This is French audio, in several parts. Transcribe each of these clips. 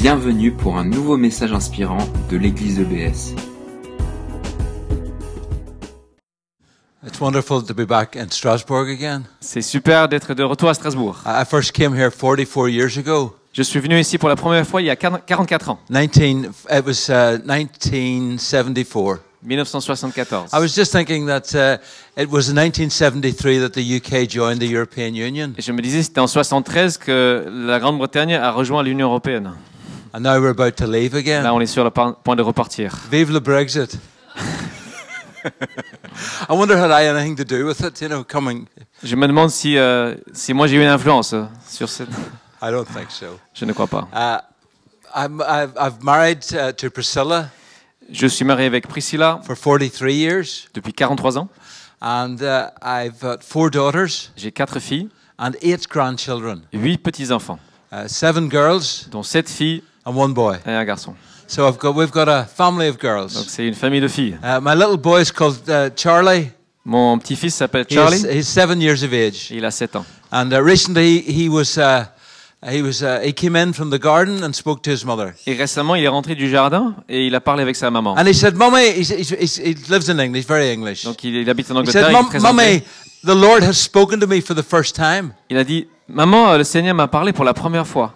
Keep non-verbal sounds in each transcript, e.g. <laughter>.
Bienvenue pour un nouveau message inspirant de l'église EBS. It's wonderful to be back in Strasbourg again. C'est super d'être de retour à Strasbourg. I I first came here 44 years ago. Je suis venu ici pour la première fois il y a 44 ans, 19, it was uh, 1974. 1974. I was just thinking that uh, it was in 1973 that the UK joined the European Union, Et je me disais, c'était en 73 que la Grande-Bretagne a rejoint l'Union européenne. And now we're about to leave again. Là, on est sur le point de repartir. Vive le Brexit. I wonder had I anything to do with it, you know, coming. Je me demande si, euh, si moi j'ai eu une influence euh, sur cette. I don't think so. Je ne crois pas. Uh, I'm, I've, I've married uh, to Priscilla Je suis marié avec Priscilla for 43 years, depuis 43 ans. and uh, I've got four daughters J'ai quatre filles, and eight grandchildren. huit petits-enfants, uh, seven girls dont sept filles and one boy. et un garçon. So I've got we've got a family of Donc girls. c'est une famille de filles. Uh, my little boy is called uh, Charlie. Mon petit-fils s'appelle He Charlie is, he's seven years of age, il a 7 ans. and uh, recently he was uh, he was uh, he came in from the garden and spoke to his mother, Et récemment, il est rentré du jardin et il a parlé avec sa maman. and he said, he's, he's, he's, he lives in England. He's very English. Donc il, il habite en He Angleterre. said, il anglais. the Lord has spoken to me for the first time." Il a dit Maman, le Seigneur m'a parlé pour la première fois.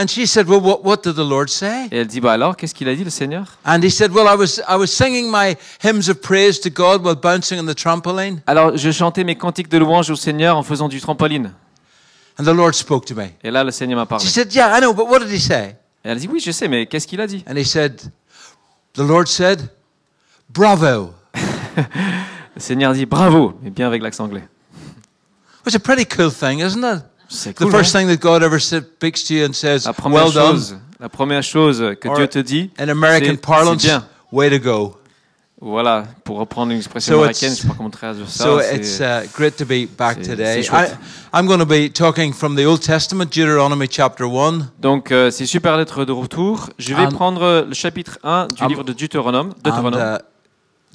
And she said, "Well, what, what did the Lord say?" Et elle dit Bah alors, qu'est-ce qu'il a dit le Seigneur? And he said, "Well, I was I was singing my hymns of praise to God while bouncing on the trampoline, Alors je chantais mes cantiques de louange au Seigneur en faisant du trampoline. and the Lord spoke to me." Et là, le Seigneur m'a parlé. She said, "Yeah, I know, but what did he say?" Et elle dit Oui, je sais, mais qu'est-ce qu'il a dit? And he said, The Lord said, Bravo. <laughs> Le Seigneur dit Bravo, mais bien avec l'accent anglais. It's a pretty cool thing, isn't it? C'est The cool. first hein? thing that God ever speaks to you and says, la première Well done. chose, la première chose que Or Dieu te dit, In American c'est- bien. way to go. Voilà, pour reprendre une expression So américaine, it's- je sais pas comment traduire ça. So it's uh, great to be back c'est- today. I, I'm going to be talking from the Old Testament, Deuteronomy chapter 1. Donc euh, c'est super d'être de retour. Je vais And- prendre le chapitre 1 du Um, livre de Deutéronome, And Deutéronome uh,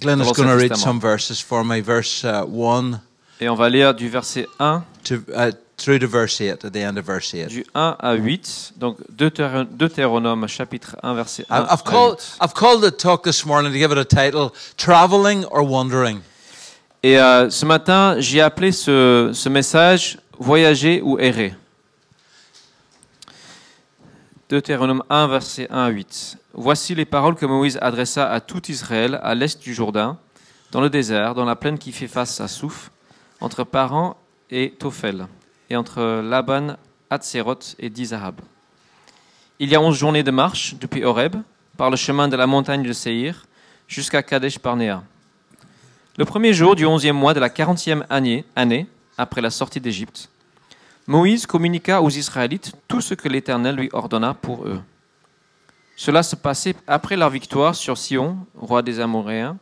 Glenn is going to read some verses for me, verse uh, 1 et on va lire du verset 1 to, uh, through to verse 8, at the end of verse 8. du 1 à 8. Donc Deutéro- Deutéronome chapitre 1 verset 1 I've, called 8. I've called the talk this morning to give it a title: "Traveling or Wandering." Et euh, ce matin, j'ai appelé ce, ce message Voyager ou errer. Deutéronome 1, verset 1 à 8. Voici les paroles que Moïse adressa à tout Israël à l'est du Jourdain, dans le désert, dans la plaine qui fait face à Souf, entre Paran et Tophel, entre Laban, Hatzeroth et Dizahab. Il y a onze journées de marche depuis Horeb, par le chemin de la montagne de Séhir, jusqu'à Kadesh Barnéa. Le premier jour du onzième mois de la quarantième année, année après la sortie d'Égypte, Moïse communiqua aux Israélites tout ce que l'Éternel lui ordonna pour eux. Cela se passait après leur victoire sur Sion, roi des Amoréens,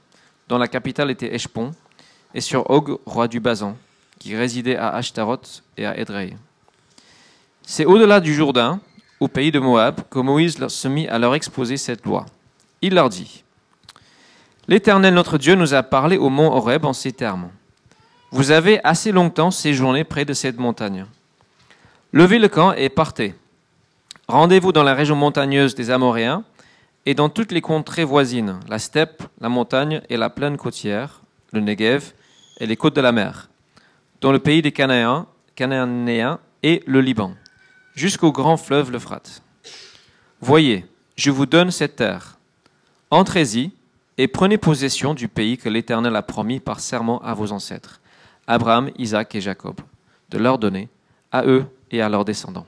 dont la capitale était Eshpon, et sur Og, roi du Bazan, qui résidait à Ashtaroth et à Edrei. C'est au-delà du Jourdain, au pays de Moab, que Moïse se mit à leur exposer cette loi. Il leur dit L'Éternel notre Dieu nous a parlé au mont Horeb en ces termes. Vous avez assez longtemps séjourné près de cette montagne. Levez le camp et partez. Rendez-vous dans la région montagneuse des Amoréens et dans toutes les contrées voisines, la steppe, la montagne et la plaine côtière, le Negev et les côtes de la mer, dans le pays des Cananéens, et le Liban, jusqu'au grand fleuve l'Euphrate. Voyez, je vous donne cette terre. Entrez-y et prenez possession du pays que l'Éternel a promis par serment à vos ancêtres, Abraham, Isaac et Jacob, de leur donner, à eux et à leurs descendants.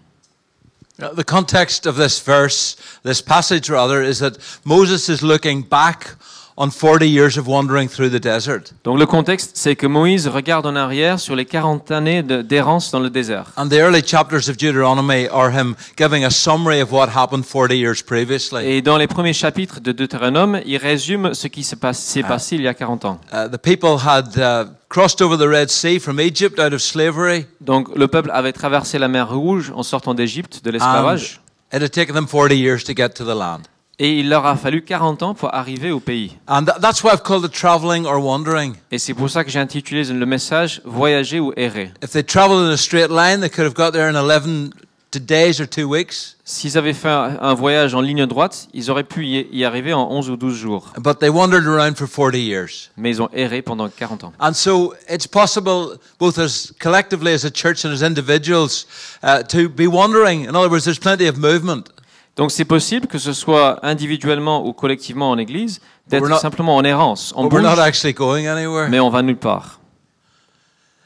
The context of this verse, this passage rather, is that Moses is looking back on 40 years of wandering through the desert. Donc le contexte, c'est que Moïse regarde en arrière sur les 40 années de- d'errance dans le désert. And the early chapters of Deuteronomy are him giving a summary of what happened 40 years previously. Et dans les premiers chapitres de Deutéronome, il résume ce qui s'est passé il y a 40 ans. Uh, the people had uh, crossed over the Red Sea from Egypt out of slavery. Donc le peuple avait traversé la mer Rouge en sortant d'Égypte, de l'esclavage, It had taken them 40 years to get to the land. Et il leur a fallu 40 ans pour arriver au pays. And tha- that's why I've called it traveling or wandering. Et c'est pour ça que j'ai intitulé le message Voyager ou errer. If they traveled in a straight line, they could have got there in 11 to days or two weeks, S'ils avaient fait un voyage en ligne droite, ils auraient pu y y arriver en 11 ou 12 jours. but they wandered around for 40 years. Mais ils ont erré pendant 40 ans. And so it's possible, both as collectively as a church and as individuals, uh, to be wandering. In other words, there's plenty of movement. Donc c'est possible que ce soit individuellement ou collectivement en Église, d'être not- simplement en errance. On we're bouge, not actually going anywhere. mais on va nulle part.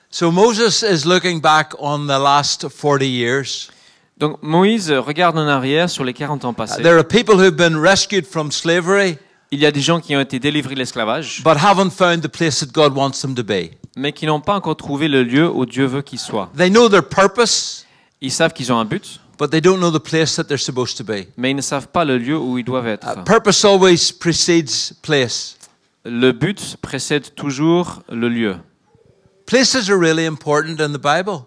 So Moses is looking back on the last 40 years. Donc Moïse regarde en arrière sur les 40 ans passés. There are people who've been rescued from slavery, Il y a des gens qui ont été délivrés de l'esclavage, but haven't found the place that God wants them to be. mais qui n'ont pas encore trouvé le lieu où Dieu veut qu'ils soient. They know their purpose, Ils savent qu'ils ont un but, but they don't know the place that they're supposed to be. mais ils ne savent pas le lieu où ils doivent être. Uh, purpose always precedes place. Le but précède toujours le lieu. Places are really important in the Bible.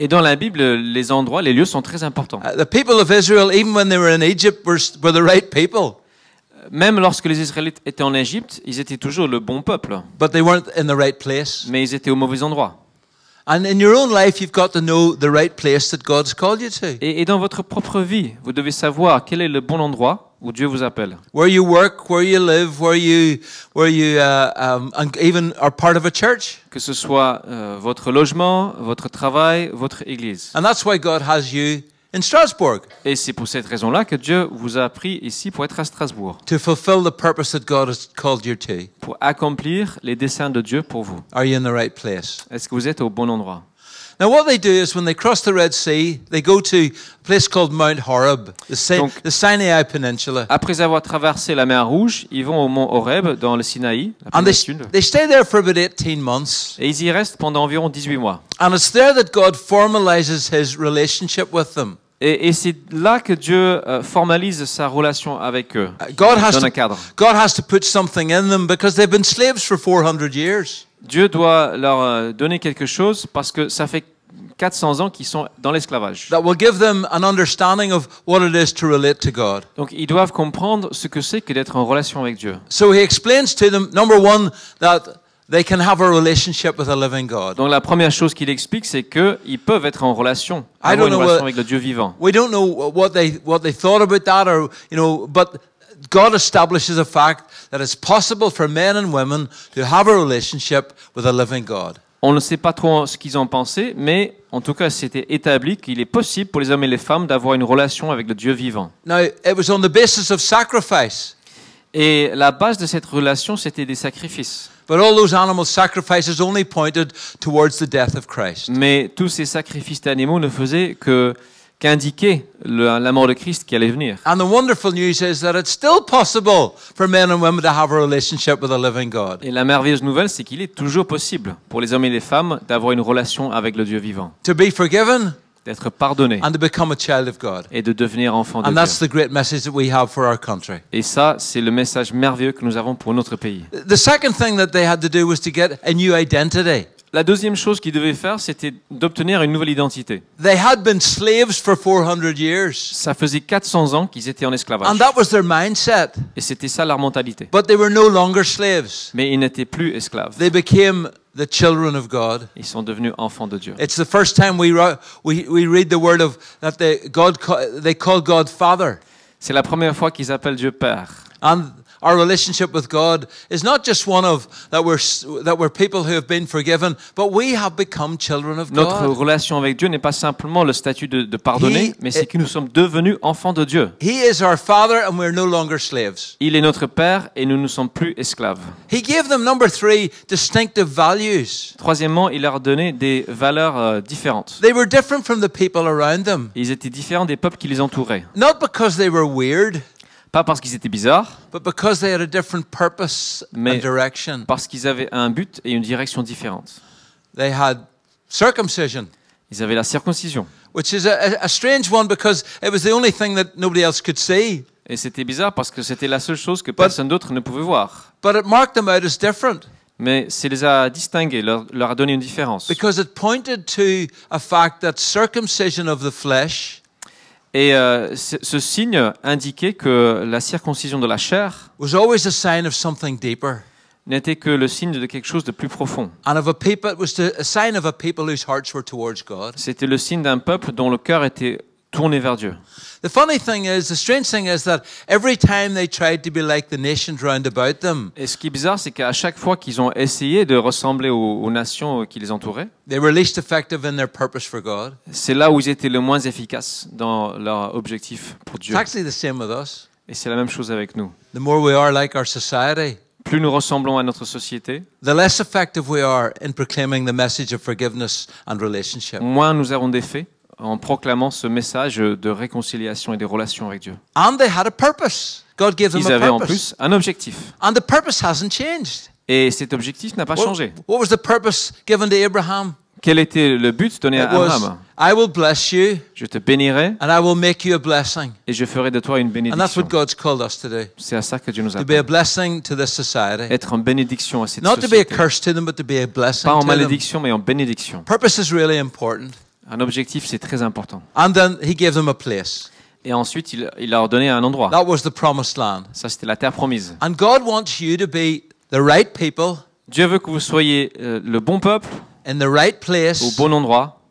Et dans la Bible, les endroits, les lieux sont très importants. Uh, the people of Israel, even when they were in Egypt, were, were the right people, Même lorsque les Israélites étaient en Égypte, ils étaient toujours le bon peuple, but they weren't in the right place. mais ils étaient au mauvais endroit. Et, dans votre propre vie, vous devez savoir quel est le bon endroit où Dieu vous appelle. Where you work, where you live, where you, where you, uh, um, and even are part of a church. Que ce soit euh, votre logement, votre travail, votre église. And that's why God has you in Strasbourg Et c'est pour cette raison-là que Dieu vous a pris ici pour être à Strasbourg, to fulfill the purpose that God has called you to. pour accomplir les desseins de Dieu pour vous. Are you in the right place? Est-ce que vous êtes au bon endroit? Now, what they do is when they cross the Red Sea, they go to a place called Mount Horeb, the, Sin- Donc- the Sinai Peninsula. Après avoir traversé la mer Rouge, ils vont au mont Horeb dans le Sinaï, la And they, they stay there for about 18 months. et ils y restent pendant environ 18 mois. And it's there that God formalizes his relationship with them. Et, et c'est là que Dieu euh, formalise sa relation avec eux, God has dans to, un cadre. God has to put something in them because they've been slaves for 400 years. Dieu doit leur euh, donner quelque chose parce que ça fait 400 ans qu'ils sont dans l'esclavage. that will give them an understanding of what it is to relate to God. Donc ils doivent comprendre ce que c'est que d'être en relation avec Dieu. So he explains to them, number one, that they can have a relationship with a living God. Donc la première chose qu'il explique, c'est qu'ils peuvent être en relation, avoir une relation avec le Dieu vivant. We don't know what they what they thought about that, or you know, but God establishes a fact that it's possible for men and women to have a relationship with a living God. On ne sait pas trop ce qu'ils en pensaient, mais en tout cas, c'était établi qu'il est possible pour les hommes et les femmes d'avoir une relation avec le Dieu vivant. Now, it was on the basis of sacrifice, Et la base de cette relation, c'était des sacrifices. but all those animal sacrifices only pointed towards the death of Christ. Mais tous ces sacrifices d'animaux ne faisaient que qu'indiquer le- la mort de Christ qui allait venir. And the wonderful news is that it's still possible for men and women to have a relationship with a living God. Et la merveilleuse nouvelle, c'est qu'il est toujours possible pour les hommes et les femmes d'avoir une relation avec le Dieu vivant, To be forgiven d'être pardonnés and to become a child of God. et de devenir enfant de And that's Dieu. the great message that we have for our country. Et ça, c'est le message merveilleux que nous avons pour notre pays. The second thing that they had to do was to get a new identity. La deuxième chose qu'ils devaient faire, c'était d'obtenir une nouvelle identité. They had been slaves for 400 years, Ça faisait 400 ans qu'ils étaient en esclavage. and that was their mindset. Et c'était ça leur mentalité. But they were no longer slaves. Mais ils n'étaient plus esclaves. They became the children of God. Ils sont devenus enfants de Dieu. It's the first time we, ro- we, we read the word of that they, God, they call God Father. C'est la première fois qu'ils appellent Dieu Père. And our relationship with God is not just one of that we're, that we're people who have been forgiven, but we have become children of Notre God. relation avec Dieu n'est pas simplement le statut de, de pardonner, He- mais c'est que nous sommes devenus enfants de Dieu. He is our Father, and we're no longer slaves. Il est notre Père et nous ne sommes plus esclaves. He gave them, number three, distinctive values. Troisièmement, il leur a donné des valeurs euh, différentes. They were different from the people around them. Ils étaient différents des peuples qui les entouraient. Not because they were weird, Pas parce qu'ils étaient bizarres, but because they had a different purpose Mais- and direction. parce qu'ils avaient un but et une direction différente. They had circumcision, Ils avaient la circoncision. which is a, a- a strange one because it was the only thing that nobody else could see. Et c'était bizarre parce que c'était la seule chose que personne d'autre ne pouvait voir. But it marked them out as different Mais ça les a distingués, leur, leur a donné une différence. because it pointed to a fact that circumcision of the flesh Et euh, ce ce signe indiquait que la circoncision de la chair was always a sign of something deeper. n'était que le signe de quelque chose de plus profond. C'était le signe d'un peuple dont le cœur était tourner vers Dieu. The funny thing is, the strange thing is that every time they tried to be like the nations round about them, Et ce qui est bizarre, c'est qu'à chaque fois qu'ils ont essayé de ressembler aux, aux nations qui les entouraient, they were least effective in their purpose for God. c'est là où ils étaient le moins efficaces dans leur objectif pour Dieu. It's actually the same with us. Et c'est la même chose avec nous. The more we are like our society, Plus nous ressemblons à notre société, the less effective we are in proclaiming the message of forgiveness and relationship. moins nous avons d'effet en proclamant ce message de réconciliation et des relations avec Dieu. And they had a purpose. God gave them Ils a avaient en purpose. plus un objectif. And the purpose hasn't changed. Et cet objectif n'a pas What, changé. what was the purpose given to Abraham? Quel était le but donné à It was, Abraham? I will bless you Je te bénirai and I will make you a blessing. et je ferai de toi une And that's bénédiction. what God's called us to do. C'est à ça que Dieu nous To be a appelle. blessing to this society. Être en bénédiction à cette Not to be a société. curse to them, but to be a blessing Pas en to them. malédiction, mais en bénédiction. Purpose is really important. Un objectif, c'est très important. And then he gave them a place. Et ensuite, il, il leur a donné un endroit. That was the promised land. Ça, c'était la terre promise. And God wants you to be the right people Dieu veut que vous soyez euh, le bon peuple, in the right au place bon endroit,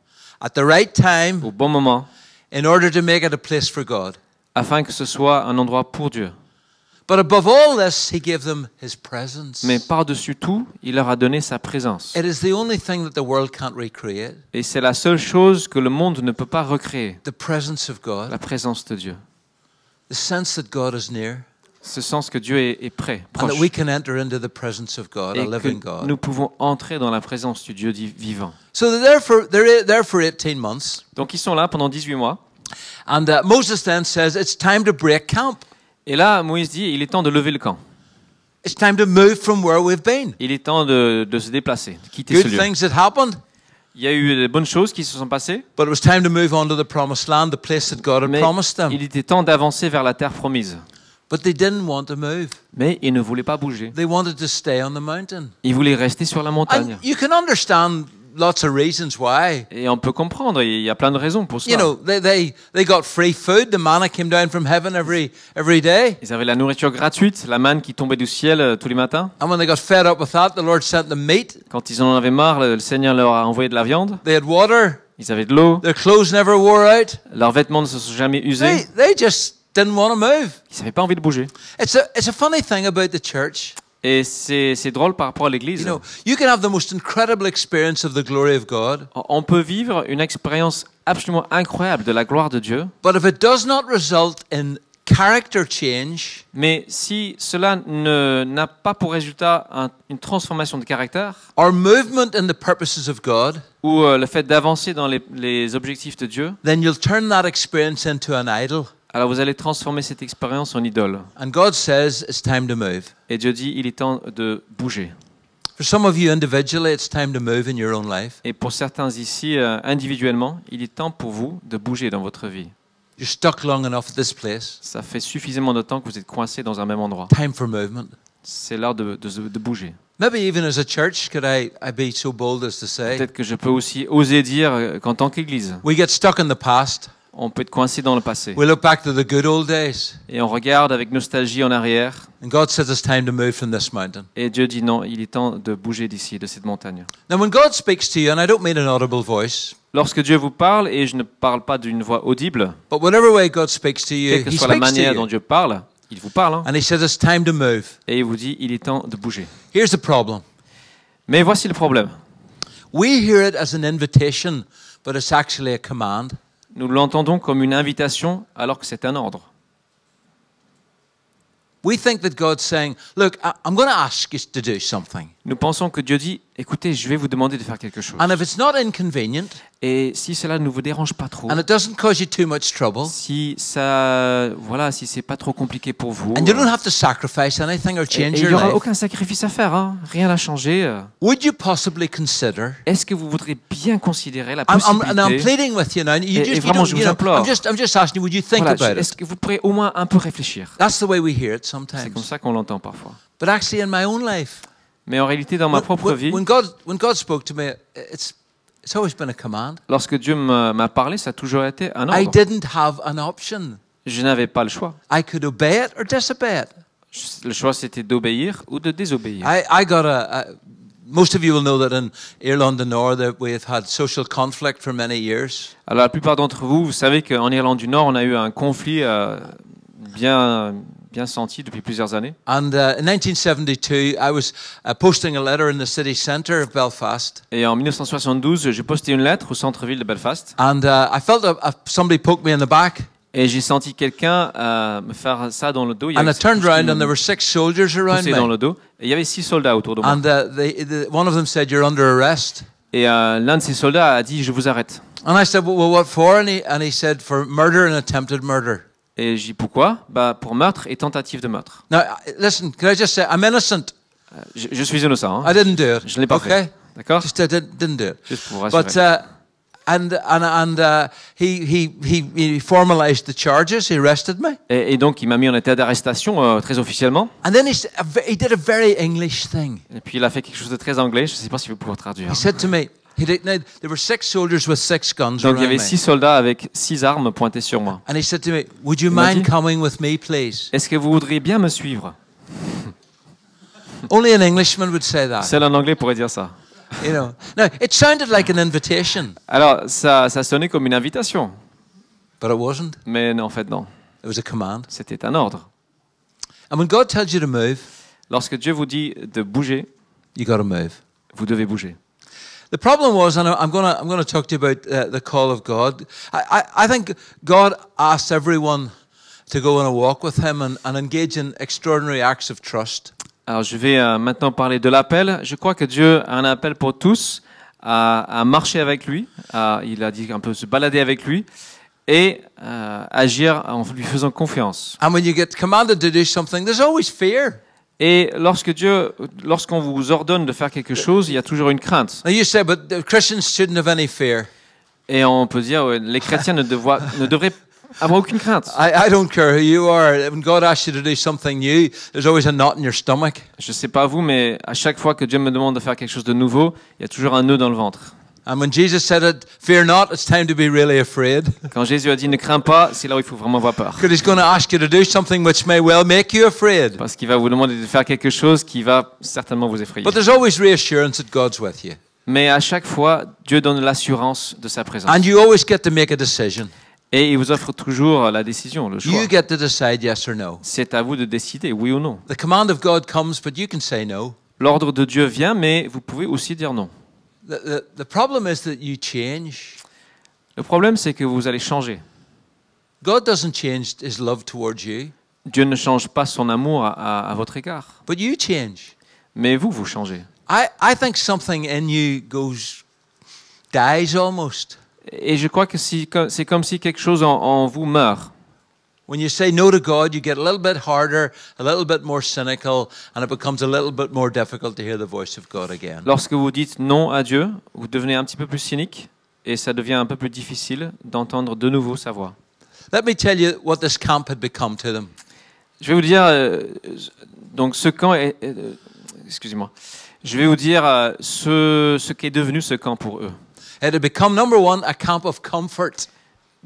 at the right time au bon moment, in order to make it a place for God. afin que ce soit un endroit pour Dieu. But above all this, he gave them his presence. Mais par-dessus tout, il leur a donné sa présence. It is the only thing that the world can't recreate Et c'est la seule chose que le monde ne peut pas recréer, the presence of God, la présence de Dieu. the sense that God is near, Ce sens que Dieu est, est and that proche, we can enter into the presence of God, a et living que God. nous pouvons entrer dans la présence du Dieu di- vivant. So they're there for, they're there for 18 months. Donc ils sont là pendant 18 mois. And uh, Moses then says, It's time to break camp. Et là, Moïse dit, il est temps de lever le camp. It's time to move from where we've been. Il est temps de, de se déplacer, de quitter ce lieu. things had happened, Il y a eu des bonnes choses qui se sont passées, but it was time to move on to the promised land, the place that God had mais promised them. il était temps d'avancer vers la terre promise. But they didn't want to move. Mais ils ne voulaient pas bouger. They wanted to stay on the mountain. Ils voulaient rester sur la montagne. And you can understand lots of reasons why. Et on peut comprendre, il y a plein de raisons pour You cela. know, they, they, they got free food. The manna came down from heaven every, every day. Ils avaient la nourriture gratuite, la manne qui tombait du ciel euh, tous les matins. And when they got fed up with that, the Lord sent them meat. Quand ils en avaient marre, le le Seigneur leur a envoyé de la viande. They had water. Ils avaient de l'eau. Their clothes never wore out. Leurs vêtements ne se sont jamais They, usés. they just didn't want to move. Ils n'avaient pas envie de bouger. It's a, it's a funny thing about the church. Et c'est drôle par rapport à You l'Église. know, you can have the most incredible experience of the glory of God, On peut vivre une expérience absolument incroyable de la gloire de Dieu. but if it does not result in character change, Mais si cela ne- n'a pas pour résultat un- une transformation de caractère, or movement in the purposes of God, ou euh, le fait d'avancer dans les, les objectifs de Dieu, then you'll turn that experience into an idol. Alors vous allez transformer cette expérience en idole. And God says it's time to move. Et Dieu dit, il est temps de bouger. For some of you individually, it's time to move in your own life. Et pour certains ici, euh, individuellement, il est temps pour vous de bouger dans votre vie. You're stuck long enough at this place. Ça fait suffisamment de temps que vous êtes coincés dans un même endroit. Time for movement. C'est l'heure de, de- de bouger. Maybe even as a church, could I, I be so bold as to say, Peut-être que je peux aussi oser dire euh, qu'en tant qu'Église, on peut être coincé dans le passé. We look back to the good old days. Et on regarde avec nostalgie en arrière. And God says it's time to move from this mountain. Et Dieu dit non, il est temps de bouger d'ici, de cette montagne. Now, when God speaks to you, and I don't mean an audible voice, Lorsque Dieu vous parle, et je ne parle pas d'une voix audible, but whatever way God speaks to you, quelle que He soit la speaks to manière dont. Dieu parle, il vous parle, hein, And He says it's time to move. et il vous dit il est temps de bouger. Here's the problem Mais voici le problème. we hear it as an invitation, but it's actually a command. Nous l'entendons comme une invitation alors que c'est un ordre. We think that God's saying, Look, I- I'm going to ask you to do something. Nous pensons que Dieu dit écoutez, je vais vous demander de faire quelque chose. And if it's not inconvenient, Et si cela ne vous dérange pas trop, and it doesn't cause you too much trouble, si ça, voilà, si c'est pas trop compliqué pour vous, and you don't have to sacrifice anything or et- et change il your n'y aura life, aucun sacrifice à faire, hein, rien à changer. euh, would you possibly consider? Est-ce que vous voudriez bien considérer la I'm, I'm, and I'm possibilité pleading with you now. You Et- just, et vraiment, je you vous know, implore. I'm just, I'm just asking you, would you think Voilà, about Est-ce it? que vous pourrez au moins un peu réfléchir? That's the way we hear it C'est sometimes. comme ça qu'on l'entend parfois. But actually, in my own life, Mais en réalité, dans ma when, propre vie, when, when God, when God spoke to me, it's, it's always been a command. lorsque Dieu m'a parlé, ça a toujours été un I ordre. didn't have an option. Je n'avais pas le choix. I could obey it or disobey it. Le choix, c'était d'obéir ou de désobéir. I, I got a, a most of you will know that in Irlande du Nord that we have had social conflict for many years. Alors la plupart d'entre vous, vous savez qu'en Irlande du Nord, on a eu un conflit euh, bien, bien senti depuis plusieurs années. And uh, in 1972, I was uh, posting a letter in the city centre of Belfast, Et en 1972, j'ai posté une lettre au centre-ville de Belfast and uh, I felt a, a, somebody poke me in the back, et j'ai senti quelqu'un euh, me faire ça dans le dos. Il y and I turned around and there were six soldiers around dans me, le dos. Et il y avait six soldats autour de moi. and uh, they, the, one of them said, "You're under arrest." Et euh, l'un de ces soldats a dit Je vous arrête. And I said, "Well, well what for?" And he, and he said, "For murder and attempted murder." Et j'ai Pourquoi? Bah, Pour meurtre et tentative de meurtre. Now, listen, can I just say, I'm innocent. Euh, Je, je suis innocent. hein. I didn't do it. Je ne l'ai pas okay? fait. D'accord? Just I didn't, didn't do it. Juste pour rassurer. But uh, and and and uh, he, he he he formalized the charges. He arrested me, Et, et donc, il m'a mis en état d'arrestation euh, très officiellement. and then he s- a ve- he did a very English thing. Et puis, il a fait quelque chose de très anglais. Je ne sais pas si vous pouvez traduire. He said to me, he did, now, there were six soldiers with six guns Donc, il y avait six soldats avec six armes pointées sur moi. and he said to me, "Would you Il m'a mind dit- coming with me, please?" Est-ce que vous voudriez bien me suivre? Only an Englishman would say that, Seul un anglais pourrait dire ça. you know. Now it sounded like an invitation, Alors, ça, ça sonnait comme une invitation. but it wasn't. Mais non, en fait, non. It was a command. C'était un ordre. And when God tells you to move, Lorsque Dieu vous dit de bouger, you got to move. vous devez bouger. The problem was, and I'm going to I'm to talk to you about uh, the call of God. I, I, I think God asks everyone to go on a walk with Him and, and engage in extraordinary acts of trust. Alors, je vais euh, maintenant parler de l'appel. Je crois que Dieu a un appel pour tous à, à marcher avec lui. à- il a dit un peu se balader avec lui et euh, agir en lui faisant confiance. And when you get commanded to do something, there's always fear. Et lorsque Dieu, lorsqu'on vous ordonne de faire quelque chose, il y a toujours une crainte. You say, but the Christians shouldn't have any fear. Et on peut dire, ouais, les chrétiens ne, ne devraient avoir aucune crainte. I, I don't care who you are. When God asks you to do something new, there's always a knot in your stomach. Je sais pas vous, mais à chaque fois que Dieu me demande de faire quelque chose de nouveau, il y a toujours un nœud dans le ventre. And when Jesus said it, fear not, it's time to be really afraid. <laughs> Quand Jésus a dit ne crains pas, c'est là où il faut vraiment avoir peur. Because he's going to ask you to do something which may well make you afraid. Parce qu'il va vous demander de faire quelque chose qui va certainement vous effrayer. But there's always reassurance that God's with you. Mais à chaque fois, Dieu donne l'assurance de sa présence. And you always get to make a decision. Et il vous offre toujours la décision, le choix. You get to decide yes or no. C'est à vous de décider, oui ou non. The command of God comes, but you can say no. L'ordre de Dieu vient, mais vous pouvez aussi dire non. The, the, the problem is that you change. Le problème, c'est que vous allez changer. God doesn't change his love towards you, Dieu ne change pas son amour à, à- à votre égard. but you change. Mais vous, vous changez. I, I think something in you goes, dies almost. Et je crois que si- c'est comme si quelque chose en, en vous meurt. When you say no to God, you get a little bit harder, a little bit more cynical, and it becomes a little bit more difficult to hear the voice of God again. Lorsque vous dites non à Dieu, vous devenez un petit peu plus cynique et ça devient un peu plus difficile d'entendre de nouveau sa voix. Let me tell you what this camp had become to them. Je vais vous dire, euh, donc ce camp est, euh, excusez-moi, je vais vous dire euh, ce, ce qu'est devenu ce camp pour eux. It had become, number one, a camp of comfort.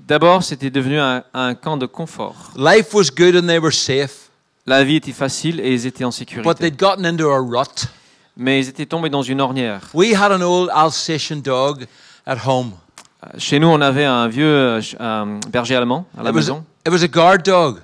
D'abord, c'était devenu un, un camp de confort. Life was good and they were safe, La vie était facile et ils étaient en but sécurité. they'd gotten into a rut. Mais ils étaient tombés dans une ornière. We had an old Alsatian dog at home. Chez nous, on avait un vieux euh, berger allemand à la It was, maison. it was a guard dog.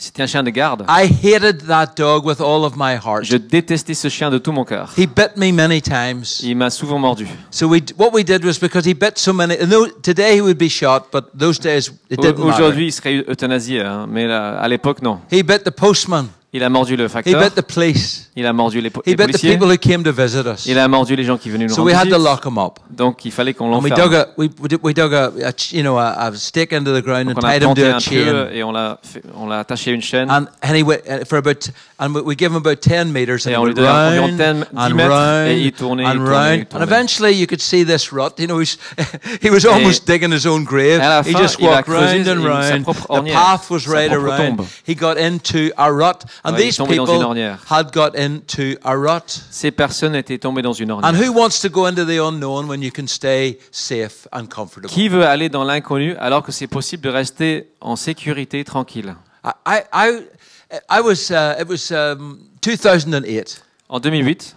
C'était un chien de garde. I hated that dog with all of my heart. Je détestais ce chien de tout mon cœur. He bit me many times. Il m'a souvent mordu. So we, what we did was because he bit so many. and tho- today he would be shot, but those days it didn't matter. Aujourd'hui, il serait euthanasié, hein, mais là, à l'époque, non. He bit the postman. Il a mordu le He facteur, bit the police. il a mordu les, po- He les bit the policiers, people who came to visit us. il a mordu les gens qui venaient nous So rendre we had to visite. lock him up. Donc, il fallait qu'on And we dug l'enferme. a we, we did- we dug a, a ch- you know a, a stake into the ground Donc, and on a tied him planté to a un chain. pieu et on l'a fait- on l'a attaché à une chaîne. And and he went uh, for about and we- we give him about ten meters and Et he on lui went donnait environ round 10 and mètres, round et il tournait, il and tournait, il round. tournait. And eventually you could see this rut. You know, he's, <laughs> he was almost digging his own grave. à la He fin, just il a walked creusé round and une- sa round. propre The ornière, path was sa right propre around. tombe. He got into a rut, and Ouais, these people had got into a rut. Ces personnes étaient tombées dans une And ornière. who wants to go into the unknown when you can stay safe and comfortable? Qui veut aller dans l'inconnu alors que c'est possible de rester en sécurité, tranquille? I, I, I, I was, uh, it was um, 2008, En 2008,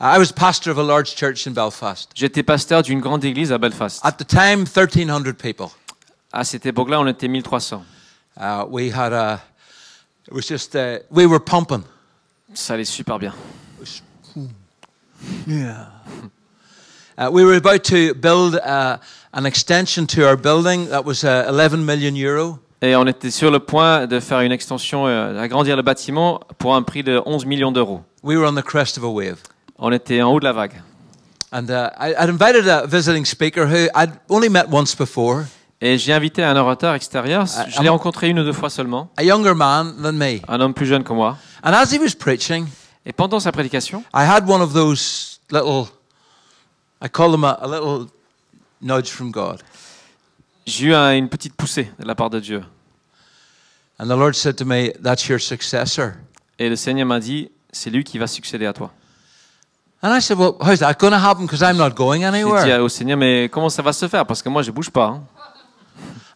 I was pastor of a large church in Belfast. J'étais pasteur d'une grande église à Belfast. At the time, 1,300 people. À cette époque-là, on était 1300. Uh, we had a, it was just, uh, we were pumping. Ça allait super bien. Yeah. Uh, we were about to build uh, an extension to our building that was uh, 11 million euro. Et on était sur le point de faire une extension, euh, d'agrandir le bâtiment pour un prix de 11 millions d'euros. We were on the crest of a wave. On était en haut de la vague. And uh, I, I'd invited a visiting speaker who I'd only met once before, Et j'ai invité un orateur extérieur. Je l'ai rencontré une ou deux fois seulement. a younger man than me. Un homme plus jeune que moi. And as he was preaching, Et pendant sa prédication, I had one of those little, I call them a, a little nudge from God. j'ai eu un- une petite poussée de la part de Dieu. And the Lord said to me, That's your successor. Et le Seigneur m'a dit, c'est lui qui va succéder à toi. And I said, Well, how's that going to happen? Because I'm not going J'ai dit anywhere. au Seigneur, mais comment ça va se faire? Parce que moi, je bouge pas. hein.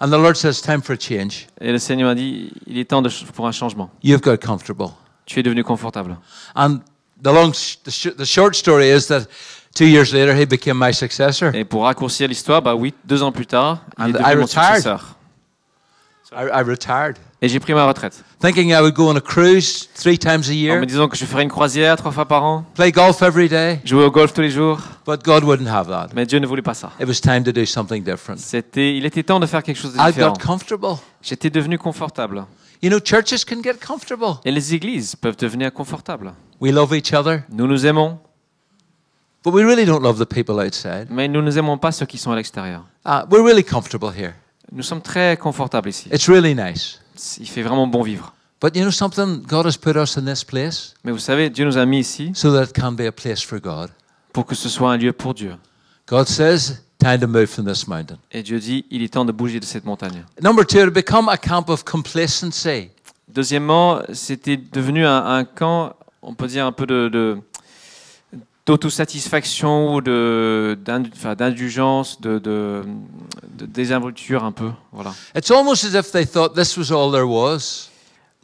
And the Lord says, Time for a change. Et le Seigneur m'a dit, il est temps de pour un changement. You've got comfortable. Tu es devenu confortable. And the long, the, sh- the short story is that two years later, he became my successor. Et pour raccourcir l'histoire, bah oui, deux ans plus tard, il And est I devenu mon retired. successeur. I, I retired, Et j'ai pris ma retraite. thinking I would go on a cruise three times a En year, me disant que je ferais une croisière trois fois par an, play golf every day. jouer au golf tous les jours. But God wouldn't have that. Mais Dieu ne voulait pas ça. It was time to do something different. C'était, il était temps de faire quelque chose de I différent. got comfortable. J'étais devenu confortable. You know, churches can get comfortable. Et les églises peuvent devenir confortables. We love each other, Nous nous aimons, but we really don't love the people outside. mais nous ne aimons pas ceux qui sont à l'extérieur. Uh, we're really comfortable here. Nous sommes très confortables ici. It's really nice. Il fait vraiment bon vivre. But you know something? God has put us in this place Mais vous savez, Dieu nous a mis ici so that it can be a place for God. pour que ce soit un lieu pour Dieu. God says, time to move from this mountain. Et Dieu dit, il est temps de bouger de cette montagne. Number two, to become a camp of complacency. Deuxièmement, c'était devenu un, un camp, on peut dire un peu de, de- d'autosatisfaction ou de, d'indulgence, de, de, de désinvolture un peu. Voilà. It's almost as if they thought this was all there was.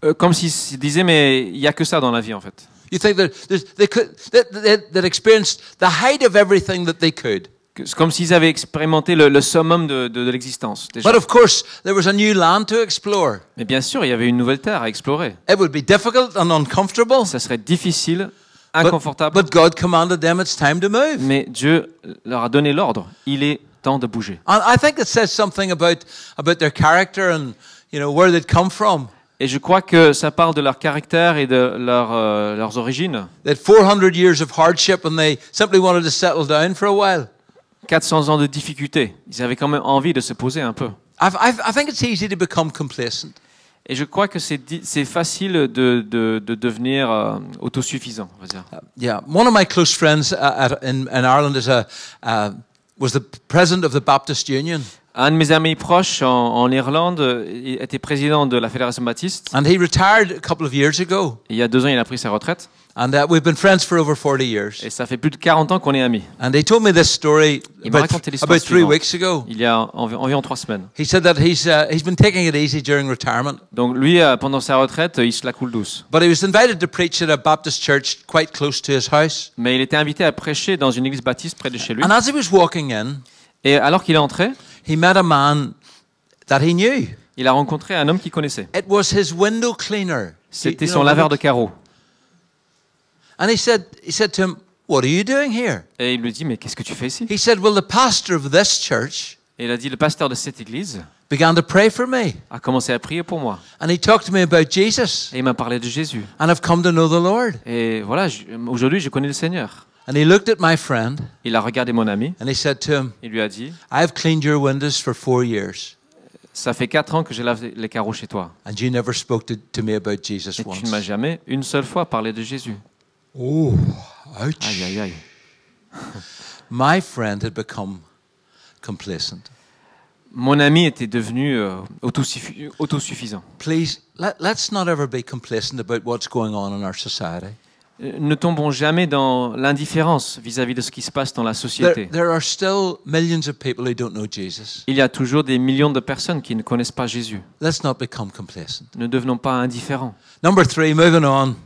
Euh, comme s'ils disaient, mais il n'y a que ça dans la vie en fait. You think that they could that, that, that experienced the height of everything that they could. C'est comme s'ils avaient expérimenté le, le summum de, de- de l'existence. But of course, there was a new land to explore. Mais bien sûr, il y avait une nouvelle terre à explorer. It would be difficult and uncomfortable. Ça serait difficile, inconfortable, but God commanded them it's time to move. mais Dieu leur a donné l'ordre. Il est temps de bouger. And I think it says something about, about their character and you know where they'd come from. Et je crois que ça parle de leur caractère et de leur, euh, leurs origines. Had 400 years of hardship and they simply wanted to settle down for a while. 400 ans de difficultés. Ils avaient quand même envie de se poser un peu. I, I, I think it's easy to become complacent. Et je crois que c'est facile de, de, de devenir euh, autosuffisant, on va dire. Yeah, one of my close friends uh, at, in, in Ireland is a, uh, was the president of the Baptist Union, Un de mes amis proches en, en Irlande était président de la Fédération Baptiste. and he retired a couple of years ago. Il y a deux ans, il a pris sa retraite. And uh, we've been friends for over 40 years. Et ça fait plus de 40 ans qu'on est amis. And he told me this story Il m'a about, raconté l'histoire about three suivante. weeks ago. Il y a envi- environ trois semaines. He said that he's, uh, he's been taking it easy during retirement, Donc lui, euh, pendant sa retraite, euh, il se la coule douce. but he was invited to preach at a Baptist church quite close to his house. Mais il était invité à prêcher dans une église baptiste près de chez lui. And as he was walking in, Et alors qu'il est entré, he met a man that he knew. il a rencontré un homme qu'il connaissait. It was his window cleaner. C'était You son laveur de carreaux. And he said, he said to him, What are you doing here? Et il lui dit, mais qu'est-ce que tu fais ici? He said, Well, the pastor of this church Et il a dit, le pasteur de cette église began to pray for me. a commencé à prier pour moi. And he talked to me about Jesus. Et il m'a parlé de Jésus. And I've come to know the Lord. Et voilà, je- aujourd'hui, je connais le Seigneur. And he looked at my friend Il a regardé mon ami. and he said to him, Il lui a dit, I have cleaned your windows for four years. ça fait quatre ans que j'ai lavé les carreaux chez toi. And you never spoke to, to me about Jesus Et tu ne m'as once. jamais une seule fois parlé de Jésus. Oh, Aïe, ouch. aïe, aïe. My friend had become complacent. Mon ami était devenu euh, autosuffi- autosuffisant. Please, let, let's not ever be complacent about what's going on in our society. Euh, Ne tombons jamais dans l'indifférence vis-à-vis de ce qui se passe dans la There, société. there are still millions of people who don't know Jesus. Il y a toujours des millions de personnes qui ne connaissent pas Jésus. Let's not become complacent. Ne devenons pas indifférents. Number three, moving on.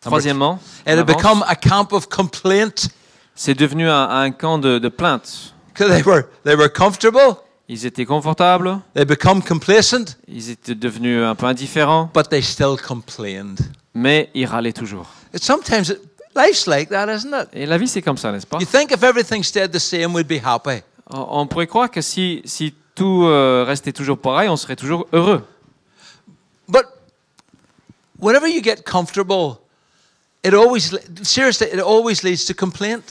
Troisièmement, become a camp of complaint c'est devenu un, un camp de, de plainte. because they were they were comfortable. Ils étaient confortables, They become complacent, ils étaient devenus un peu indifférents, but they still complained. mais ils râlaient toujours. It, sometimes it, life's like that, isn't it? Et la vie, c'est comme ça, n'est-ce pas? You think if everything stayed the same, we'd be happy. on, on pourrait croire que si, si tout euh, restait toujours pareil, on serait toujours heureux. But whenever you get comfortable, it always seriously it always leads to complaint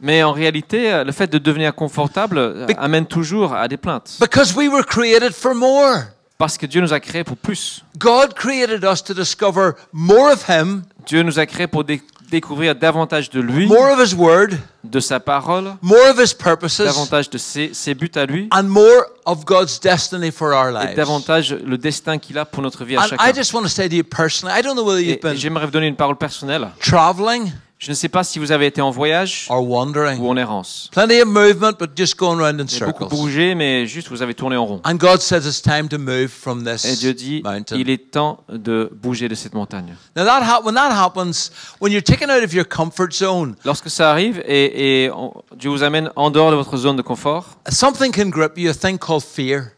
Mais en réalité, euh, le fait de devenir confortable euh, Bec- amène toujours à des plaintes. because we were created for more. Parce que Dieu nous a créés pour plus. God created us to discover more of Him, Dieu nous a créés pour dé- découvrir davantage de lui, more of His Word, de sa parole, more of His purposes, davantage de ses, ses buts à lui, and more of God's destiny for our et davantage le destin qu'il a pour notre vie à And I chacun. just want to say to you personally, I don't know whether Et you've been J'aimerais vous donner une parole personnelle. traveling Je ne sais pas si vous avez été en voyage or ou wandering. en errance. Plenty of movement, but just going around in avez beaucoup circles. bougé, mais juste vous avez tourné en rond. And God says it's time to move from Et this Dieu dit, mountain. il est temps de bouger de cette montagne. Now that when that happens, when you're taken out of your comfort zone, Lorsque ça arrive et, et on- Dieu vous amène en dehors de votre zone de confort, something can grip you, a thing called fear.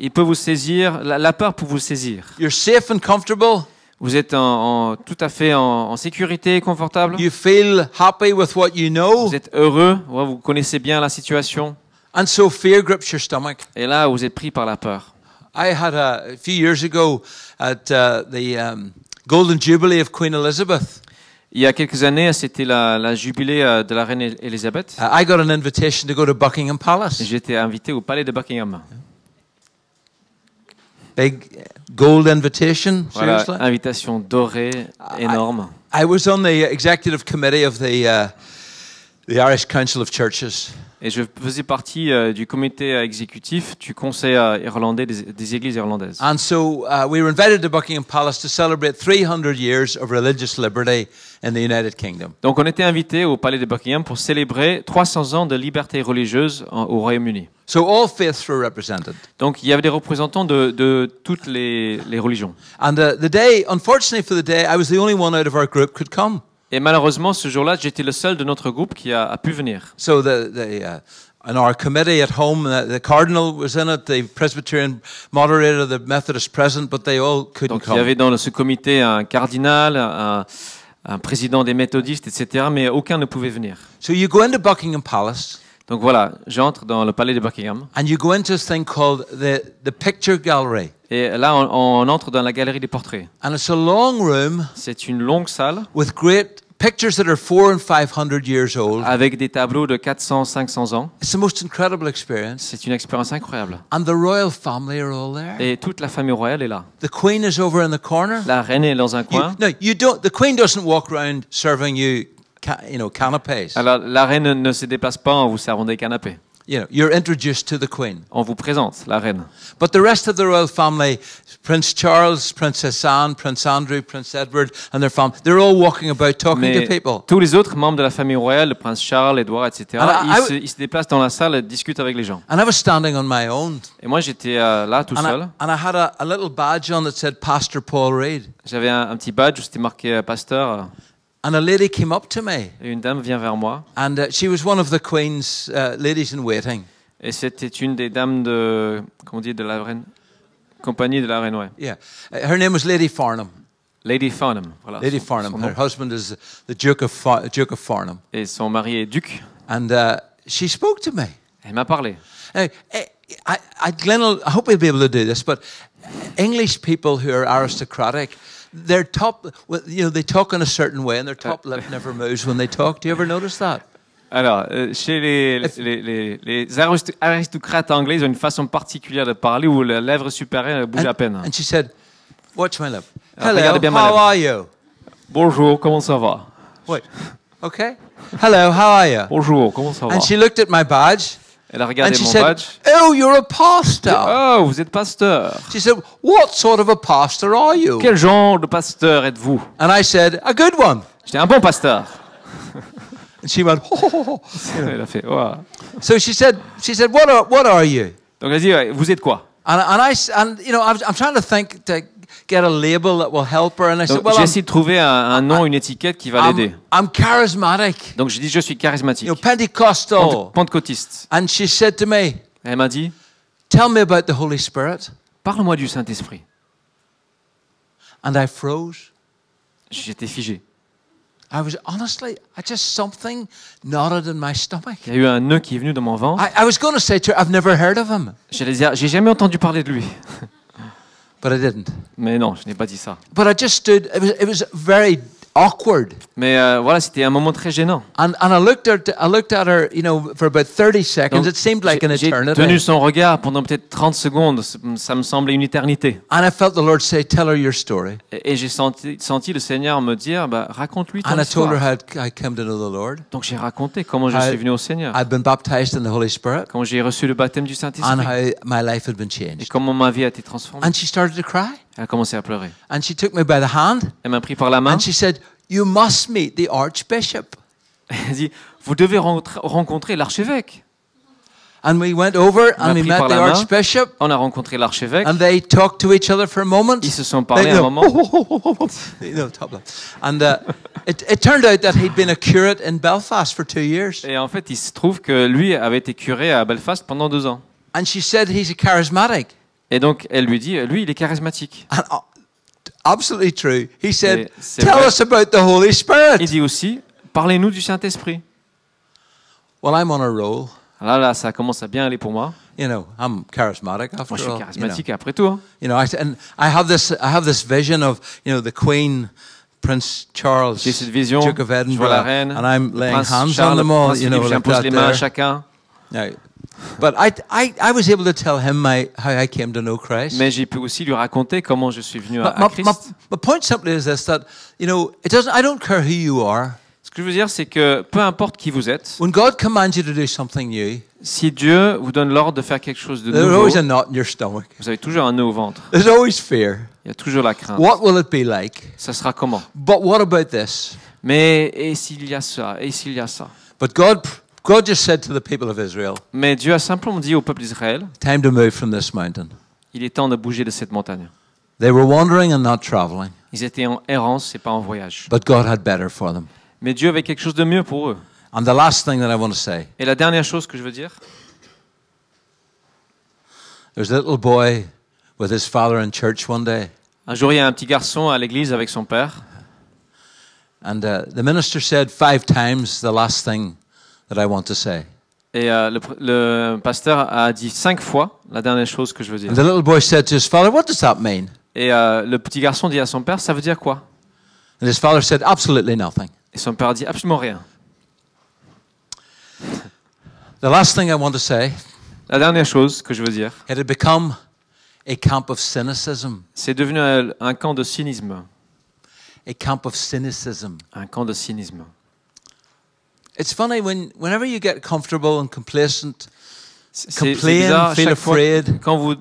il peut vous saisir, la, la peur peut vous saisir. You're safe and comfortable. Vous êtes en, en- tout à fait en, en sécurité, confortable. You feel happy with what you know. Vous êtes heureux, ouais, vous connaissez bien la situation. And so fear grips your stomach. Et là, vous êtes pris par la peur. I had a, a few years ago at uh, the um, Golden Jubilee of Queen Elizabeth. Il y a quelques années, c'était la, la jubilée euh, de la reine Élisabeth. Uh, I got an invitation to go to Buckingham Et Palace. J'étais invité au palais de Buckingham. Big gold invitation. Voilà, Seriously. invitation dorée, énorme. I was on the executive committee of the uh, the Irish Council of Churches. Et je faisais partie euh, du comité euh, exécutif du Conseil euh, irlandais des, des églises irlandaises. And so uh, we were invited to Buckingham Palace to celebrate 300 years of religious liberty in the United Kingdom. Donc on était invité au palais de Buckingham pour célébrer 300 ans de liberté religieuse en- au Royaume-Uni. So all faiths were represented. Donc il y avait des représentants de, de toutes les, les religions. And uh, the day, unfortunately for the day, I was the only one out of our group could come. Et malheureusement, ce jour-là, j'étais le seul de notre groupe qui a, a pu venir. So the, the uh, our committee at home, uh, the cardinal was in it, the Presbyterian moderator, the Methodist president, but they all couldn't Donc il y come. avait dans ce comité un cardinal, un, un président des méthodistes, etc. Mais aucun ne pouvait venir. So you go into Buckingham Palace Donc voilà, j'entre dans le palais de Buckingham. and you go into this thing called the, the picture gallery. Et là, on, on entre dans la galerie des portraits. And it's a long room C'est une longue salle with great pictures that are four and five hundred years old. avec des tableaux de 400, 500 ans. It's the most incredible experience. C'est une expérience incroyable. And the royal family are all there. Et toute la famille royale est là. The queen is over in the corner. La reine est dans un You, coin. no, you don't. The queen doesn't walk around serving you, ca- you know, canapes. Alors la reine ne se déplace pas en vous servant des canapés. You know, you're introduced to the queen. On vous présente la reine. But the rest of the royal family, Prince Charles, Princess Anne, Prince Andrew, Prince Edward, and their family, they're all walking about talking to Mais people. tous les autres membres de la famille royale, le prince Charles, Édouard, etc., ils, ah se, ils se déplacent dans la salle et discutent avec les gens. And I was standing on my own, Et moi, j'étais euh, là tout and seul. I, and I had a, a little badge on that said Pastor Paul Reed. J'avais un, un petit badge où c'était marqué euh, pasteur. euh, And a lady came up to me, Et une dame vient vers moi. and uh, she was one of the Queen's uh, ladies in waiting. Et c'était une des dames de, comment on dit, de la reine, compagnie de la reine, ouais. Yeah, Uh, her name was Lady Farnham. Lady Farnham. Voilà, Lady son- Farnham. son Her husband is the Duke of Fa- Duke of Farnham, Et son mari est duc. and uh, she spoke to me. Elle m'a parlé. Now, eh, I, I, Glenn, will- I hope he'll be able to do this, but English people who are aristocratic, their top, you know, they talk in a certain way, and their top lip <laughs> never moves when they talk. Do you ever notice that? Alors, euh, chez les, Est-ce- les, les, les aristo- aristocrates anglais, ils ont une façon particulière de parler où la lèvre supérieure bouge And, à peine. and she said, "Watch my lip. Ah, Hello, bien how are you? Bonjour, comment ça va? Wait, okay. Hello, how are you?" Bonjour, comment ça va? And she looked at my badge, Elle a and regardé she mon said, badge. "Oh, you're a pastor." Oh, vous êtes pasteur. She said, "What sort of a pastor are you?" Quel genre de pasteur êtes-vous? And I said, "A good one." J'étais un bon pasteur. <laughs> And she went, "Ho, ho, ho, ho." Elle a fait, Ouah. So she said, "She said, what are what are you?" Donc elle dit, ouais, vous êtes quoi? And, and I and you know I'm, I'm trying to think to get a label that will help her. And I said, well, j'ai I'm, essayé de trouver un, un nom, une étiquette qui va l'aider. I'm, charismatic, Donc j'ai dit je suis charismatique, you know, Pentecostal. Pente- pentecôtiste. And she said to me, Elle m'a dit tell me about the Holy Spirit. parle-moi du Saint-Esprit. And I froze. J'étais figé. I was honestly, I just something knotted in my stomach. Il y a eu un nœud qui est venu dans mon ventre. I, I was going to say to her, I've never heard of him, J'allais dire j'ai jamais entendu parler de lui. <laughs> but I didn't. Mais non, je n'ai pas dit ça. But I just stood, it was, it was very awkward. Mais euh, voilà, c'était un moment très gênant. And, and I, looked at, I looked at her, you know, for about 30 seconds. Donc, it seemed like an j'ai j'ai eternity. tenu son regard pendant peut-être 30 secondes. Ça- me semblait une éternité. And I felt the Lord say, Tell her your story. Et, et j'ai senti, senti le Seigneur me dire bah, raconte-lui ton And I told her histoire. how I come to know the Lord. Donc j'ai raconté comment je I- suis venu au Seigneur, I'd been baptized in the Holy Spirit comment j'ai reçu le baptême du and Saint-Esprit how my life had been et changed. comment ma vie a été transformée. And she started to cry. Elle a commencé à pleurer. And she took me by the hand Elle m'a pris par la main. and she said, You must meet the Archbishop. Dit vous devez rencontrer- l'archevêque. And we went over and we met the. Archbishop On a rencontré l'archevêque. and they talked to each other for a moment. Ils se sont parlé un moment. And uh, it, it turned out that he'd been a curate in Belfast for two years. Et en fait, il se trouve que lui avait été curé à Belfast pendant deux ans. And she said he's a charismatic. Et donc, elle lui dit, lui, il est charismatique. And uh, absolutely true. He said, Tell vrai. us about the Holy Il Spirit. dit aussi, parlez-nous du Saint-Esprit. Well, I'm on a roll. Là, là, ça commence à bien aller pour moi. You know, I'm charismatic after Moi, je suis all. You know, charismatique après tout. hein. you know I, and I have this, I have this vision of, you know, the Queen, Prince Charles, J'ai cette vision, Duke of je vois Edinburgh, la reine, and I'm laying prince hands Charles, on them all, prince you know, like j'impose that les mains à chacun. Now, but I, I, I was able to tell him my, how I came to know Christ. Mais j'ai pu aussi lui raconter comment je suis venu à, à Christ. my, my point simply is this: that you know, it doesn't. I don't care who you are. Ce que je veux dire, c'est que peu importe qui vous êtes, When God commands you to do something new, si Dieu vous donne l'ordre de faire quelque chose de there's nouveau, always a knot in your stomach. vous avez toujours un nœud au ventre. Il y a toujours la crainte. What will it be like? Ça sera comment? But what about this? Mais et s'il y a ça? Et s'il y a ça? But God, just said to the people of Israel, Mais Dieu a simplement dit au peuple d'Israël, "Time to move from this mountain." il est temps de bouger de cette montagne. They were wandering and not traveling, Ils étaient en errance et pas en voyage. but God had better for them. Mais Dieu avait quelque chose de mieux pour eux. And the last thing that I want to say: Et la dernière chose que je veux dire, there's a little boy with his father in church one day, un jour il y a un petit garçon à l'église avec son père, and uh, the minister said five times the last thing that I want to say. et euh, le, le pasteur a dit cinq fois la dernière chose que je veux dire. And the little boy said to his father, What does that mean? Et euh, le petit garçon dit à son père, ça veut dire quoi? And his father said, Absolutely nothing. Et son père dit absolument rien. <laughs> The last thing I want to say, La dernière chose que je veux dire, it had become a camp of cynicism. c'est devenu un, un camp de cynisme. A camp of cynicism. Un camp de cynisme. It's funny when whenever you get comfortable and complacent, C'est bizarre, feel afraid. quand vous,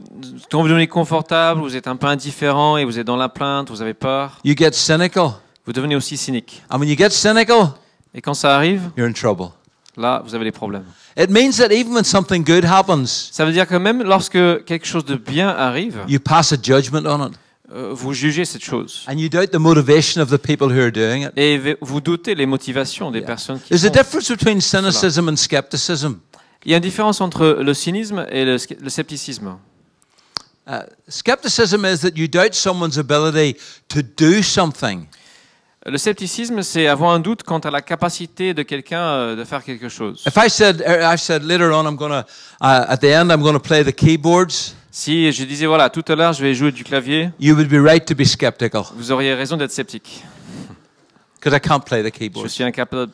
quand vous devenez confortable, vous êtes un peu indifférent et vous êtes dans la plainte, vous avez peur, you get cynical. vous devenez aussi cynique. And when you get cynical, Et quand ça arrive, you're in trouble. là, vous avez des problèmes. It means that even when something good happens, Ça veut dire que même lorsque quelque chose de bien arrive, you pass a judgment on it. Euh, vous jugez cette chose. And you doubt the motivation of the people who are doing it. Et vous doutez les motivations des personnes qui There's a font. difference between cynicism and skepticism. Il y a une différence entre le cynisme et le, scepticisme. Uh, skepticism is that you doubt someone's ability to do something. Le scepticisme, c'est avoir un doute quant à la capacité de quelqu'un euh, de faire quelque chose. If I said, er, I said later on, I'm going to, uh, at the end, I'm going to play the keyboards, Si je disais, voilà, tout à l'heure, je vais jouer du clavier, you would be right to be skeptical vous auriez raison d'être sceptique. <laughs> because I can't play the Je keyboards. suis incapable,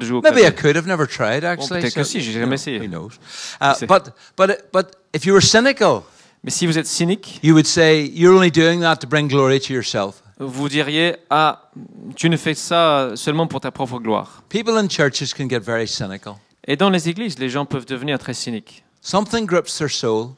de jouer au Maybe I clavier. could. I've never tried actually. peut-être que si, j'ai you jamais know, essayé. Who knows? Uh, sait? but but but if you were cynical, Mais si vous êtes cynique, you would say you're only doing that to bring glory to yourself. vous diriez, ah, tu ne fais ça seulement pour ta propre gloire. People in churches can get very cynical. Et dans les églises, les gens peuvent devenir très cyniques. Something grips their soul,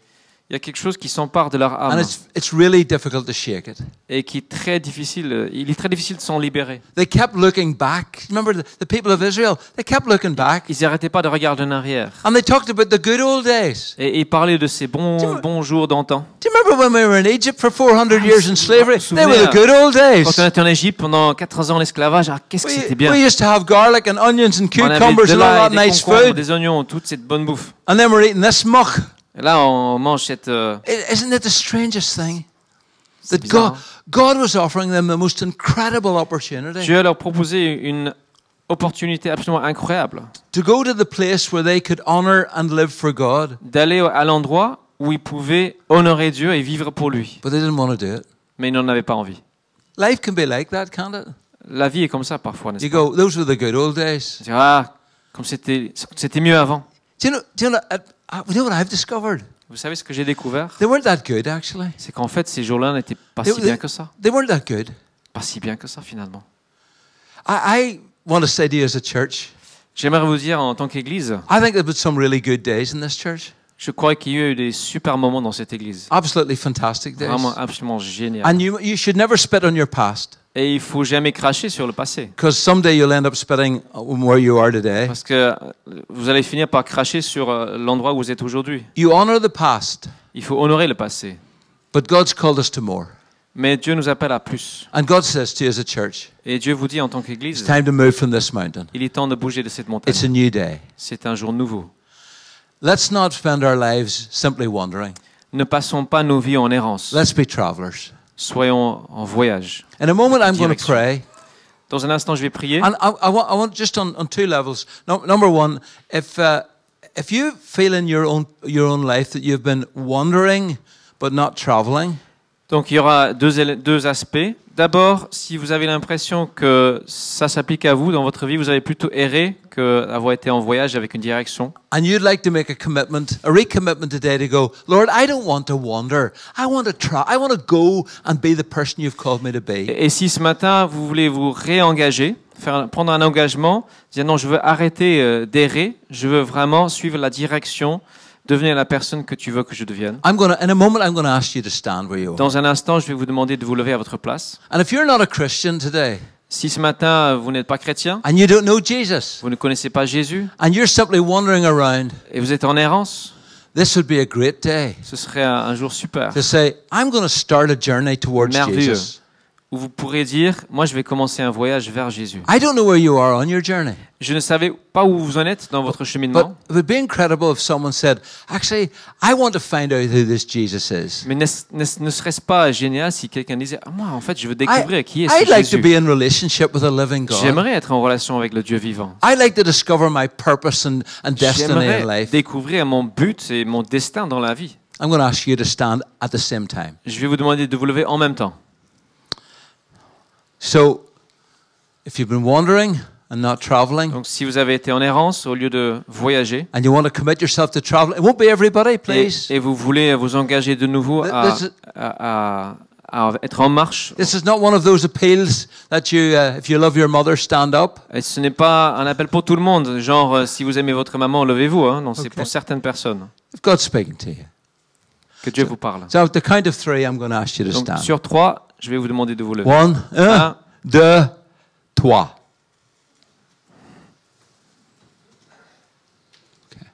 Il y a quelque chose qui s'empare de leur and âme it's, it's really difficult to shake it. et qui est très difficile. Il est très difficile de s'en libérer. They kept looking back. Remember the, the people of Israel? They kept looking back. Ils n'arrêtaient pas de regarder en arrière. And they talked about the good old days. Et ils parlaient de ces bons, bons jours d'antan. Do you remember when we were in Egypt for 400 years in slavery? They were the good old days. Quand on était en Égypte pendant 400 ans en esclavage, ah, qu'est-ce que c'était bien. we used to have garlic and onions and cucumbers and all that nice food. des oignons, toute cette bonne bouffe. And then we're eating this muck. Là, on mange cette... euh, Isn't it the strangest thing? That God, God was offering them the most incredible opportunity Dieu leur proposait une opportunité absolument incroyable to go to the place where they could honor and live for God, d'aller à l'endroit où ils pouvaient honorer Dieu et vivre pour lui. but they didn't want to do it. Mais ils n'en avaient pas envie. Life can be like that, can't it? La vie est comme ça parfois, n'est-ce You pas? go, those were the good old days. Ah, comme c'était c'était mieux avant. Do you know, do you know, uh, you know what I've discovered? Vous savez ce que j'ai découvert? They weren't that good, actually. C'est qu'en fait, ces jours-là n'étaient pas They- si bien que ça. They weren't that good. Pas si bien que ça, finalement. I, I want to say to you as a church, J'aimerais vous dire, en tant qu'Église, I think there been some really good days in this church. je crois qu'il y a eu des super moments dans cette Église. Absolutely fantastic days. Vraiment absolument génial. And you, you should never spit on your past. Et il faut jamais cracher sur le passé. Because someday you'll end up spitting on where you are today. Parce que euh, vous allez finir par cracher sur euh, l'endroit où vous êtes aujourd'hui. You honor the past, Il faut honorer le passé. but God's called us to more. Mais Dieu nous appelle à plus. And God says to you as a church, Et Dieu vous dit en tant it's qu'Église, time to move from this mountain. il est temps de bouger de cette It's montagne. a new day. C'est un jour nouveau. Let's not spend our lives simply wandering. Ne passons pas nos vies en errance. Let's be travelers. Soyons en voyage. In a moment, I'm going to pray. Dans un instant, je vais prier. And I, I, want, I want just on, on two levels. No, number one, if, uh, if you feel in your own, your own life that you've been wandering but not traveling, Donc il y aura deux, deux aspects. D'abord, si vous avez l'impression que ça s'applique à vous dans votre vie, vous allez plutôt errer qu'avoir été en voyage avec une direction. and you'd like to make a commitment, a recommitment today to go, Lord, I don't want to wander. I want to try. I want to go and be the person you've called me to be. Et, si ce matin, vous voulez vous réengager, faire, prendre un engagement, dire non, je veux arrêter euh, d'errer, je veux vraiment suivre la direction, devenir la personne que tu veux que je devienne. I'm to, in a moment, I'm going to ask you to stand where you are. Dans un instant, je vais vous demander de vous lever à votre place. And if you're not a Christian today Si ce matin, vous n'êtes pas chrétien, and you don't know Jesus vous ne connaissez pas Jésus and you're simply wandering around, et vous êtes en errance, this would be a great day ce serait un, un jour super to say, I'm going to start a journey towards Merveilleux. Jesus. Où vous pourrez dire, moi je vais commencer un voyage vers Jésus. I don't know where you are on your journey, Je ne savais pas où vous en êtes dans votre but cheminement, it would be incredible if someone said, Actually, I want to find out who this Jesus is. mais ne serait-ce pas génial si quelqu'un disait, ah, moi en fait je veux I, découvrir qui est ce I'd like to Jésus. be in relationship with a living God. J'aimerais être en relation avec le Dieu vivant. I'd like to discover my purpose and, and destiny in J'aimerais life. découvrir mon but et mon destin dans la vie. I'm going to ask you to stand at the same time. Je vais vous demander de vous lever en même temps. So, if you've been wandering and not traveling, Donc si vous avez été en errance au lieu de voyager and you want to commit yourself to travel, it won't be everybody, et, please. et vous voulez vous engager de nouveau à, this is- à- à- à être en marche, This is not one of those appeals that you, uh, if you love your mother, stand up. et ce n'est pas un appel pour tout le monde, genre euh, si vous aimez votre maman, levez-vous. Hein. Non, c'est Ok. pour certaines personnes If God's speaking to you. Que Dieu vous parle. So, the count of three, I'm going to ask you to Donc stand. sur trois, je vais vous demander de vous lever. One, un, Un, deux, trois. Okay.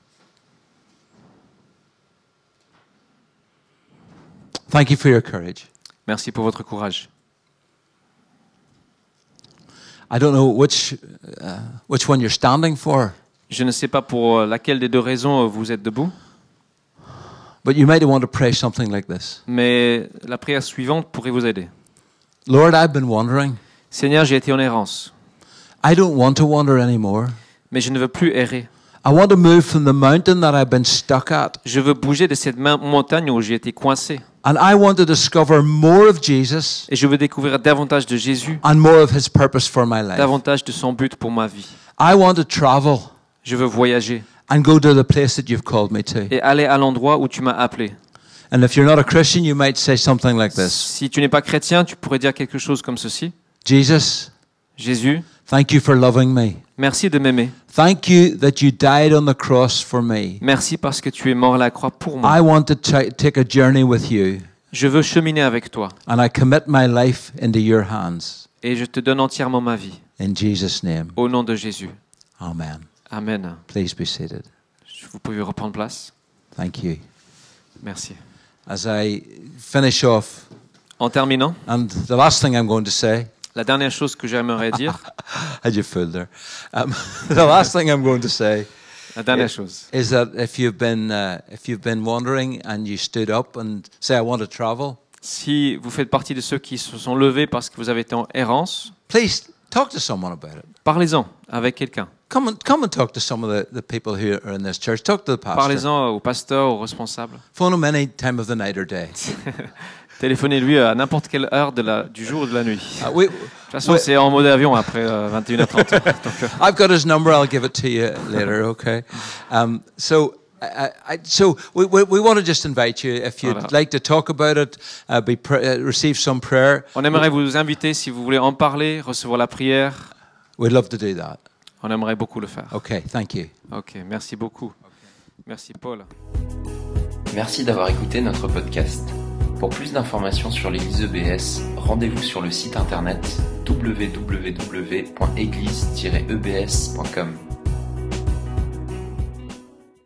Thank you for your courage. merci pour votre courage. I don't know which, uh, which one you're standing for, Je ne sais pas pour euh, laquelle des deux raisons euh, vous êtes debout, but you might want to pray something like this mais la prière suivante pourrait vous aider. Lord, I've been wandering. Seigneur, j'ai été en errance, I don't want to wander anymore. mais je ne veux plus errer. I want to move from the mountain that I've been stuck at, Je veux bouger de cette montagne où j'ai été coincé. and I want to discover more of Jesus Et je veux découvrir davantage de Jésus, and more of his purpose for my life. davantage de son but pour ma vie. I want to travel Je veux voyager and go to the place that you've called me to. et aller à l'endroit où tu m'as appelé. And if you're not a Christian, you might say something like this Si tu n'es pas chrétien, tu pourrais dire quelque chose comme ceci. Jesus, Jésus, Thank you for loving me. Merci de m'aimer. Thank you that you died on the cross for me. Merci parce que tu es mort à la croix pour moi. I want to ta- take a journey with you, Je veux cheminer avec toi and I commit my life into your hands. et je te donne entièrement ma vie. In Jesus' name, Au nom de Jésus. Amen. Amen. Please be seated. Vous pouvez reprendre place. Thank you. Merci. As I finish off, En terminant, and the last thing I'm going to say, la dernière chose que j'aimerais dire, <laughs> had you fooled there? Um, <laughs> the last thing I'm going to say la dernière chose, is that if you've been uh, if you've been wandering and you stood up and say I want to travel, si vous faites partie de ceux qui se sont levés parce que vous avez été en errance, please talk to someone about it. parlez-en avec quelqu'un. Come and come and talk to some of the, the people who are in this church. Talk to the pastor. Parlez-en au pasteur, au responsable. <laughs> Phone him any time of the night or day. Téléphonez-lui à n'importe quelle heure de la, du jour ou de la nuit. <laughs> Uh, we, De toute façon, Ouais. c'est en mode avion après euh, 21h30. <laughs> Donc, euh, I've got his number. I'll give it to you later. Okay. Um, so. I, I, so we, we, we want to just invite you if you'd Voilà. like to talk about it, uh, be pr- uh, receive some prayer. on aimerait vous inviter, si vous voulez en parler, recevoir la prière. We'd love to do that. On aimerait beaucoup le faire. Okay. Thank you. Ok, merci beaucoup. Merci Paul. Merci d'avoir écouté notre podcast. Pour plus d'informations sur l'église EBS, rendez-vous sur le site internet www.église-ebs.com.